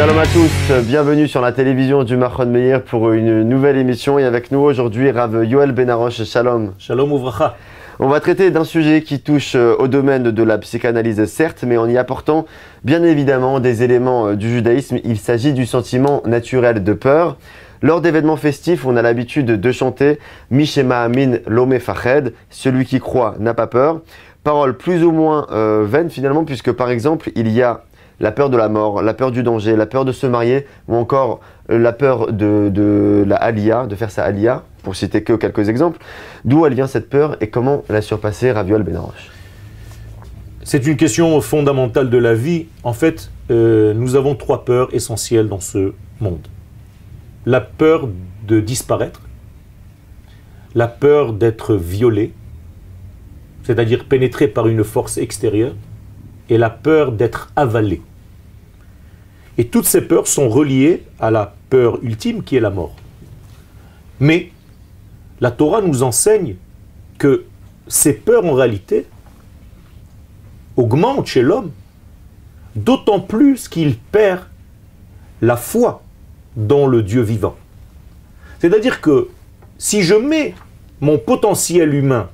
Shalom à tous, bienvenue sur la télévision du Mahon Meir pour une nouvelle émission et avec nous aujourd'hui Rav Yoel Benaroche, Shalom. Shalom Ouvracha. On va traiter d'un sujet qui touche euh, au domaine de la psychanalyse certes, mais en y apportant bien évidemment des éléments euh, du judaïsme. Il s'agit du sentiment naturel de peur. Lors d'événements festifs, on a l'habitude de chanter Mishema Amin Lome Fached, celui qui croit n'a pas peur. Parole plus ou moins euh, vaine finalement, puisque par exemple, il y a la peur de la mort, la peur du danger, la peur de se marier, ou encore euh, la peur de, la alia, de faire sa alia, pour citer que quelques exemples. D'où elle vient cette peur et comment la surpasser, Raviol Benaroche C'est une question fondamentale de la vie. En fait, euh, nous avons trois peurs essentielles dans ce monde. La peur de disparaître, la peur d'être violé, c'est-à-dire pénétré par une force extérieure, et la peur d'être avalé. Et toutes ces peurs sont reliées à la peur ultime qui est la mort. Mais la Torah nous enseigne que ces peurs en réalité augmentent chez l'homme, d'autant plus qu'il perd la foi dans le Dieu vivant. C'est-à-dire que si je mets mon potentiel humain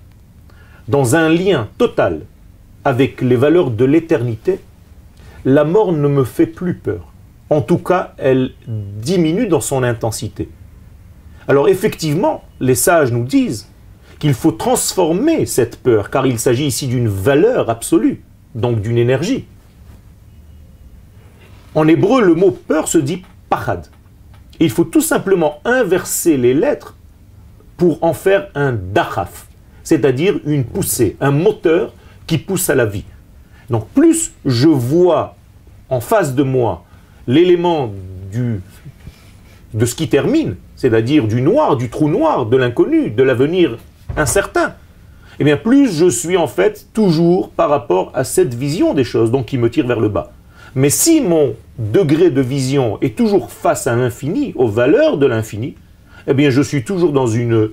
dans un lien total avec les valeurs de l'éternité, la mort ne me fait plus peur. En tout cas, elle diminue dans son intensité. Alors effectivement, les sages nous disent qu'il faut transformer cette peur, car il s'agit ici d'une valeur absolue, donc d'une énergie. En hébreu, le mot peur se dit pachad. Il faut tout simplement inverser les lettres pour en faire un dachaf, c'est-à-dire une poussée, un moteur qui pousse à la vie. Donc plus je vois en face de moi l'élément du, de ce qui termine, c'est-à-dire du noir, du trou noir, de l'inconnu, de l'avenir incertain, eh bien plus je suis en fait toujours par rapport à cette vision des choses, donc qui me tire vers le bas. Mais si mon degré de vision est toujours face à l'infini, aux valeurs de l'infini, eh bien je suis toujours dans une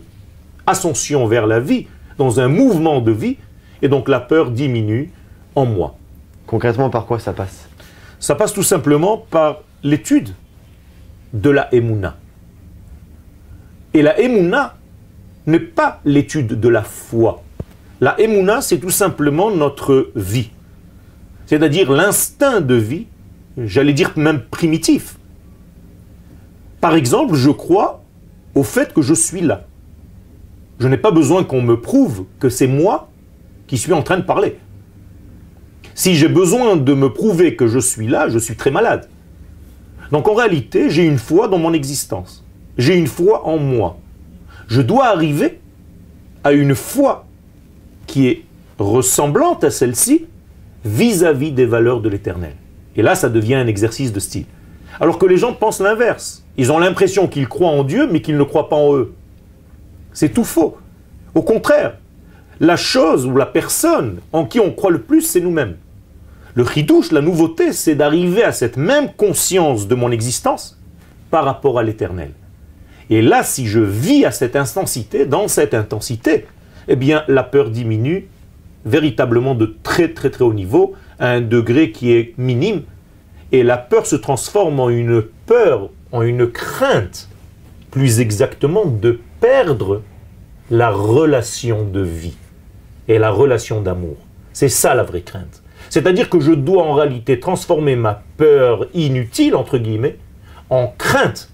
ascension vers la vie, dans un mouvement de vie, et donc la peur diminue en moi. Concrètement, par quoi ça passe? Ça passe tout simplement par l'étude de la Emouna. Et la Emouna n'est pas l'étude de la foi. La Emouna, c'est tout simplement notre vie. C'est-à-dire l'instinct de vie, j'allais dire même primitif. Par exemple, je crois au fait que je suis là. Je n'ai pas besoin qu'on me prouve que c'est moi qui suis en train de parler. Si j'ai besoin de me prouver que je suis là, je suis très malade. Donc en réalité, j'ai une foi dans mon existence. J'ai une foi en moi. Je dois arriver à une foi qui est ressemblante à celle-ci vis-à-vis des valeurs de l'éternel. Et là, ça devient un exercice de style. Alors que les gens pensent l'inverse. Ils ont l'impression qu'ils croient en Dieu, mais qu'ils ne croient pas en eux. C'est tout faux. Au contraire, la chose ou la personne en qui on croit le plus, c'est nous-mêmes. Le chidouche, la nouveauté, c'est d'arriver à cette même conscience de mon existence par rapport à l'éternel. Et là, si je vis à cette intensité, dans cette intensité, eh bien, la peur diminue véritablement de très très très haut niveau, à un degré qui est minime, et la peur se transforme en une peur, en une crainte, plus exactement, de perdre la relation de vie et la relation d'amour. C'est ça la vraie crainte. C'est-à-dire que je dois en réalité transformer ma peur inutile, entre guillemets, en crainte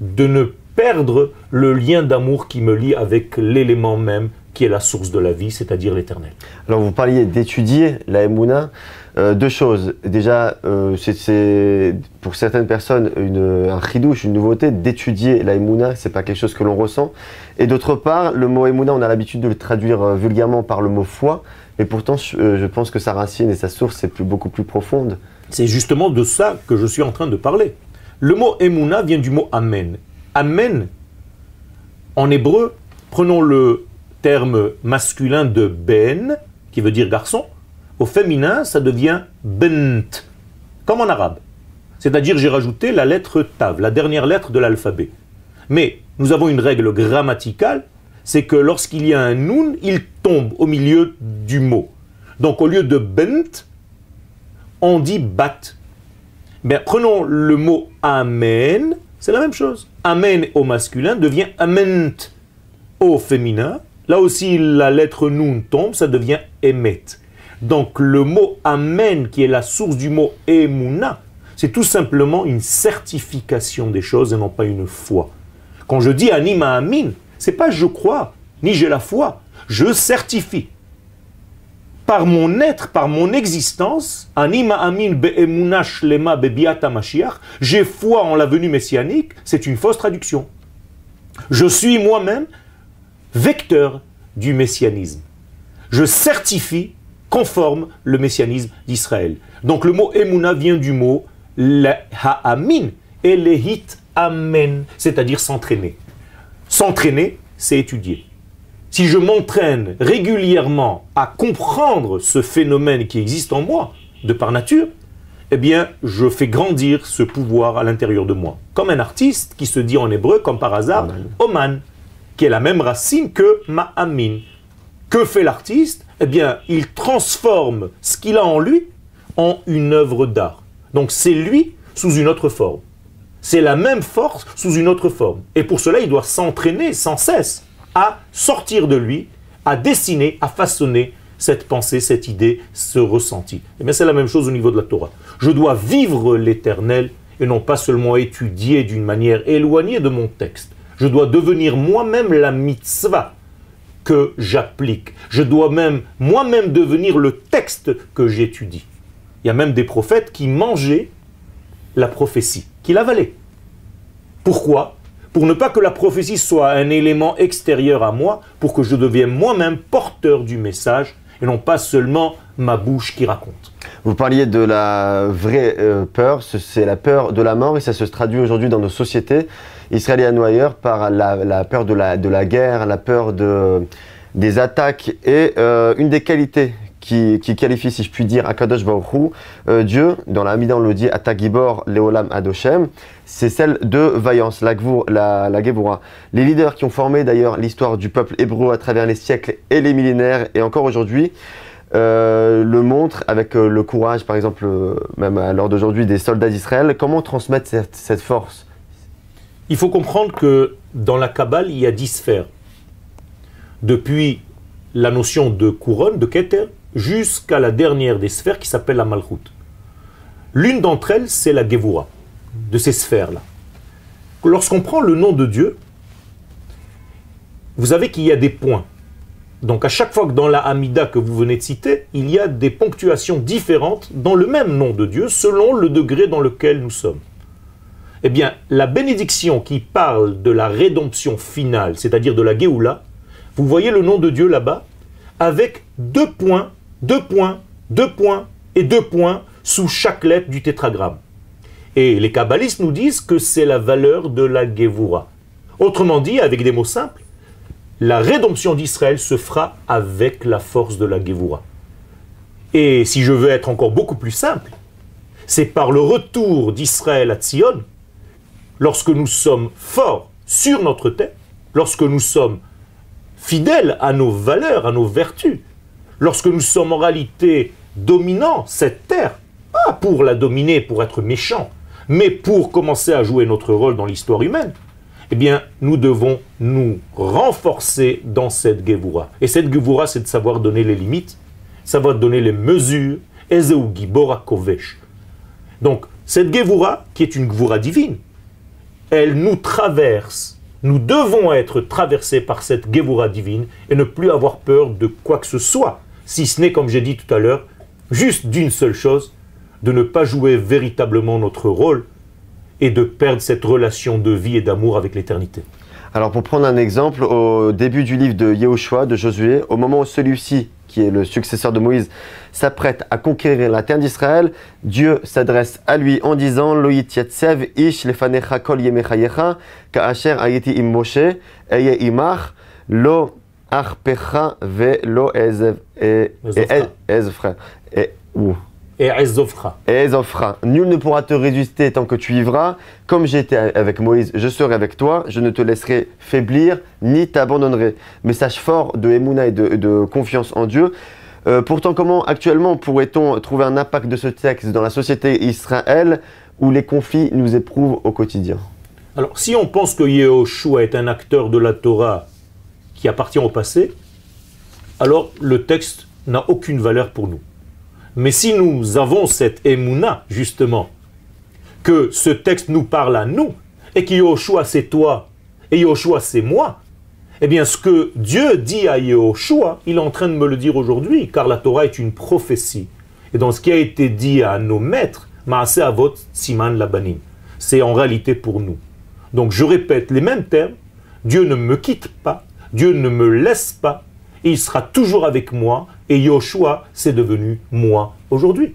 de ne perdre le lien d'amour qui me lie avec l'élément même qui est la source de la vie, c'est-à-dire l'éternel. Alors vous parliez d'étudier la Emouna. Euh, deux choses. Déjà, euh, c'est pour certaines personnes une, un chidouche, une nouveauté d'étudier la Emouna. C'est pas quelque chose que l'on ressent. Et d'autre part, le mot Emouna, on a l'habitude de le traduire euh, vulgairement par le mot foi. Et pourtant, je pense que sa racine et sa source est beaucoup plus profonde. C'est justement de ça que je suis en train de parler. Le mot Emouna vient du mot Amen. Amen, en hébreu, prenons le terme masculin de Ben, qui veut dire garçon. Au féminin, ça devient Bent, comme en arabe. C'est-à-dire, j'ai rajouté la lettre Tav, la dernière lettre de l'alphabet. Mais nous avons une règle grammaticale c'est que lorsqu'il y a un nun, il tombe au milieu du mot. Donc au lieu de bent, on dit bat. Ben, prenons le mot Amen, c'est la même chose. Amen au masculin devient Ament au féminin. Là aussi, la lettre Nun tombe, ça devient Emet. Donc le mot Amen, qui est la source du mot Emuna, c'est tout simplement une certification des choses et non pas une foi. Quand je dis Anima Amin, c'est pas je crois, ni j'ai la foi, je certifie. Par mon être, par mon existence, Anima Amin Be'emuna Shlema Bebiata Mashiach, j'ai foi en la venue messianique, c'est une fausse traduction. Je suis moi-même vecteur du messianisme. Je certifie, conforme le messianisme d'Israël. Donc le mot Emuna vient du mot ha'amin et le hit amen, c'est-à-dire s'entraîner. S'entraîner, c'est étudier. Si je m'entraîne régulièrement à comprendre ce phénomène qui existe en moi, de par nature, eh bien, je fais grandir ce pouvoir à l'intérieur de moi. Comme un artiste qui se dit en hébreu, comme par hasard, Oman, qui est la même racine que Ma'amin. Que fait l'artiste? Eh bien, il transforme ce qu'il a en lui en une œuvre d'art. Donc c'est lui sous une autre forme. C'est la même force sous une autre forme. Et pour cela, il doit s'entraîner sans cesse à sortir de lui, à dessiner, à façonner cette pensée, cette idée, ce ressenti. Eh bien c'est la même chose au niveau de la Torah. Je dois vivre l'éternel et non pas seulement étudier d'une manière éloignée de mon texte. Je dois devenir moi-même la mitzvah que j'applique. Je dois même moi-même devenir le texte que j'étudie. Il y a même des prophètes qui mangeaient la prophétie, qui l'avalaient. Pourquoi? Pour ne pas que la prophétie soit un élément extérieur à moi, pour que je devienne moi-même porteur du message et non pas seulement ma bouche qui raconte. Vous parliez de la vraie euh, peur, c'est la peur de la mort et ça se traduit aujourd'hui dans nos sociétés israéliennes ou ailleurs par la, peur de la, de la, guerre, la peur de, des attaques et euh, une des qualités qui, qualifie, si je puis dire, Akadosh Baruch euh, Dieu, dans la Hamidah on le dit, Atagibor Leolam Adoshem, c'est celle de vaillance, la, la Les leaders qui ont formé d'ailleurs l'histoire du peuple hébreu à travers les siècles et les millénaires, et encore aujourd'hui, euh, le montrent avec euh, le courage, par exemple, même à l'heure d'aujourd'hui, des soldats d'Israël. Comment transmettre cette, cette force Il faut comprendre que dans la Kabbale, il y a dix sphères. Depuis la notion de couronne, de Keter, jusqu'à la dernière des sphères qui s'appelle la Malchut. L'une d'entre elles, c'est la Gevura, de ces sphères-là. Lorsqu'on prend le nom de Dieu, vous savez qu'il y a des points. Donc à chaque fois que dans la Hamida que vous venez de citer, il y a des ponctuations différentes dans le même nom de Dieu selon le degré dans lequel nous sommes. Eh bien, la bénédiction qui parle de la rédemption finale, c'est-à-dire de la Géoula, vous voyez le nom de Dieu là-bas, avec deux points deux points, deux points et deux points sous chaque lettre du tétragramme. Et les kabbalistes nous disent que c'est la valeur de la Gevura. Autrement dit, avec des mots simples, la rédemption d'Israël se fera avec la force de la Gevura. Et si je veux être encore beaucoup plus simple, c'est par le retour d'Israël à Tzion, lorsque nous sommes forts sur notre tête, lorsque nous sommes fidèles à nos valeurs, à nos vertus, lorsque nous sommes en réalité dominants cette terre, pas pour la dominer, pour être méchants, mais pour commencer à jouer notre rôle dans l'histoire humaine, eh bien, nous devons nous renforcer dans cette Gevura. Et cette Gevura, c'est de savoir donner les limites, savoir donner les mesures, Ezeu Gibora Kovesh. Donc, cette Gevura, qui est une Gevura divine, elle nous traverse. Nous devons être traversés par cette Gevura divine et ne plus avoir peur de quoi que ce soit si ce n'est, comme j'ai dit tout à l'heure, juste d'une seule chose, de ne pas jouer véritablement notre rôle et de perdre cette relation de vie et d'amour avec l'éternité. Alors pour prendre un exemple, au début du livre de Yehoshua, de Josué, au moment où celui-ci, qui est le successeur de Moïse, s'apprête à conquérir la terre d'Israël, Dieu s'adresse à lui en disant Loït yatsev ish lefanecha kol yemechayecha ka'asher ayeti im Moshe eye imach lo arpecha velo ezev et Ezofra. Et Ezofra. Et Ezofra. Nul ne pourra te résister tant que tu vivras. Comme j'étais avec Moïse, je serai avec toi. Je ne te laisserai faiblir ni t'abandonnerai. Message fort de Emouna et de, confiance en Dieu. Euh, pourtant, comment actuellement pourrait-on trouver un impact de ce texte dans la société Israël où les conflits nous éprouvent au quotidien? Alors, si on pense que Yehoshua est un acteur de la Torah qui appartient au passé, alors le texte n'a aucune valeur pour nous. Mais si nous avons cette émouna, justement, que ce texte nous parle à nous, et que Yehoshua c'est toi, et Yehoshua c'est moi, eh bien ce que Dieu dit à Yehoshua, il est en train de me le dire aujourd'hui, car la Torah est une prophétie. Et dans ce qui a été dit à nos maîtres, Maase Avot Siman Labanim, c'est en réalité pour nous. Donc je répète les mêmes termes, Dieu ne me quitte pas, Dieu ne me laisse pas, il sera toujours avec moi, et Yoshua, c'est devenu moi aujourd'hui.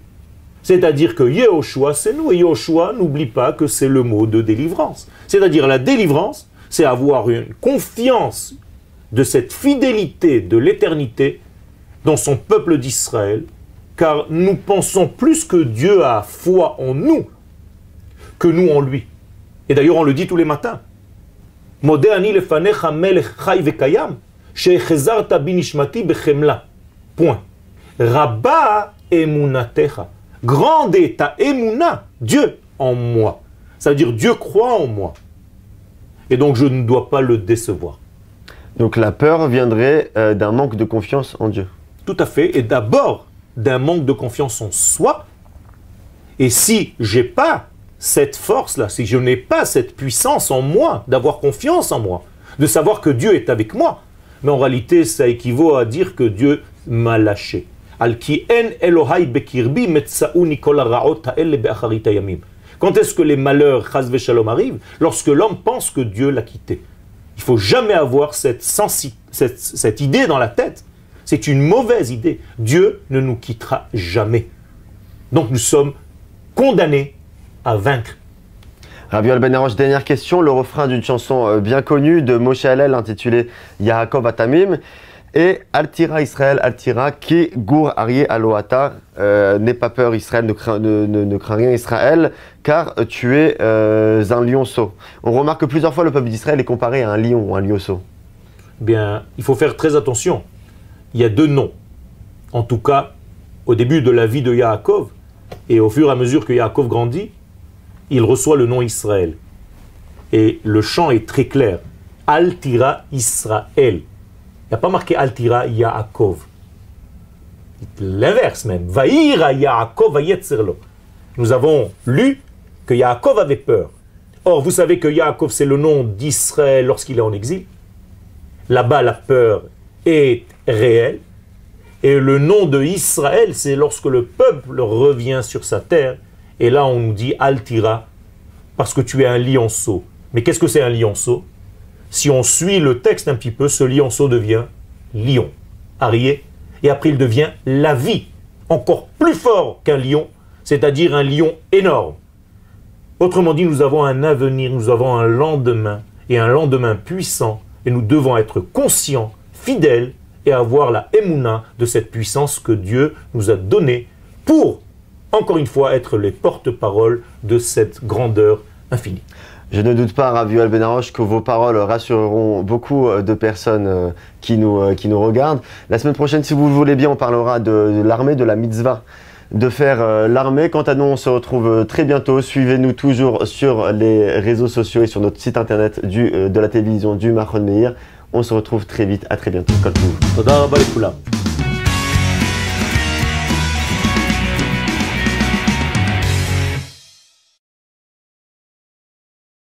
C'est-à-dire que Yehoshua, c'est nous, et Yehoshua, n'oublie pas que c'est le mot de délivrance. C'est-à-dire la délivrance, c'est avoir une confiance de cette fidélité de l'éternité dans son peuple d'Israël, car nous pensons plus que Dieu a foi en nous que nous en lui. Et d'ailleurs, on le dit tous les matins. Point. Rabba emunatecha. Grande est ta emuna, Dieu en moi. Ça veut dire Dieu croit en moi. Et donc je ne dois pas le décevoir. Donc la peur viendrait euh, d'un manque de confiance en Dieu. Tout à fait. Et d'abord d'un manque de confiance en soi. Et si j'ai pas cette force-là, si je n'ai pas cette puissance en moi, d'avoir confiance en moi, de savoir que Dieu est avec moi, mais en réalité, ça équivaut à dire que Dieu m'a lâché. Quand est-ce que les malheurs, shalom, arrivent? Lorsque l'homme pense que Dieu l'a quitté. Il faut jamais avoir cette, idée dans la tête. C'est une mauvaise idée. Dieu ne nous quittera jamais. Donc nous sommes condamnés à vaincre. Rabbi Benaroche, dernière question, le refrain d'une chanson euh, bien connue de Moshe Hallel intitulée Yaakov Atamim et Altira Israël, Altira, qui gour arié aloata, euh, n'aie pas peur Israël, ne crains, rien Israël, car tu es euh, un lionceau. On remarque que plusieurs fois le peuple d'Israël est comparé à un lion ou un lionceau. Bien, il faut faire très attention. Il y a deux noms. En tout cas, au début de la vie de Yaakov, et au fur et à mesure que Yaakov grandit, il reçoit le nom Israël. Et le chant est très clair. Altira Israël. Il n'y a pas marqué Altira Yaakov. L'inverse même. Vaïra Yaakov Nous avons lu que Yaakov avait peur. Or, vous savez que Yaakov, c'est le nom d'Israël lorsqu'il est en exil. Là-bas, la peur est réelle. Et le nom de Israël, c'est lorsque le peuple revient sur sa terre et là, on nous dit Altira, parce que tu es un lionceau. Mais qu'est-ce que c'est un lionceau? Si on suit le texte un petit peu, ce lionceau devient lion, arié, et après il devient la vie, encore plus fort qu'un lion, c'est-à-dire un lion énorme. Autrement dit, nous avons un avenir, nous avons un lendemain, et un lendemain puissant, et nous devons être conscients, fidèles, et avoir la émouna de cette puissance que Dieu nous a donnée pour encore une fois, être les porte-paroles de cette grandeur infinie. Je ne doute pas, Ravi Benaroche, que vos paroles rassureront beaucoup euh, de personnes euh, qui nous, euh, qui nous regardent. La semaine prochaine, si vous le voulez bien, on parlera de, l'armée, de la mitzvah, de faire l'armée. Quant à nous, on se retrouve très bientôt. Suivez-nous toujours sur les réseaux sociaux et sur notre site internet du, de la télévision du Mahon Meir. On se retrouve très vite. À très bientôt.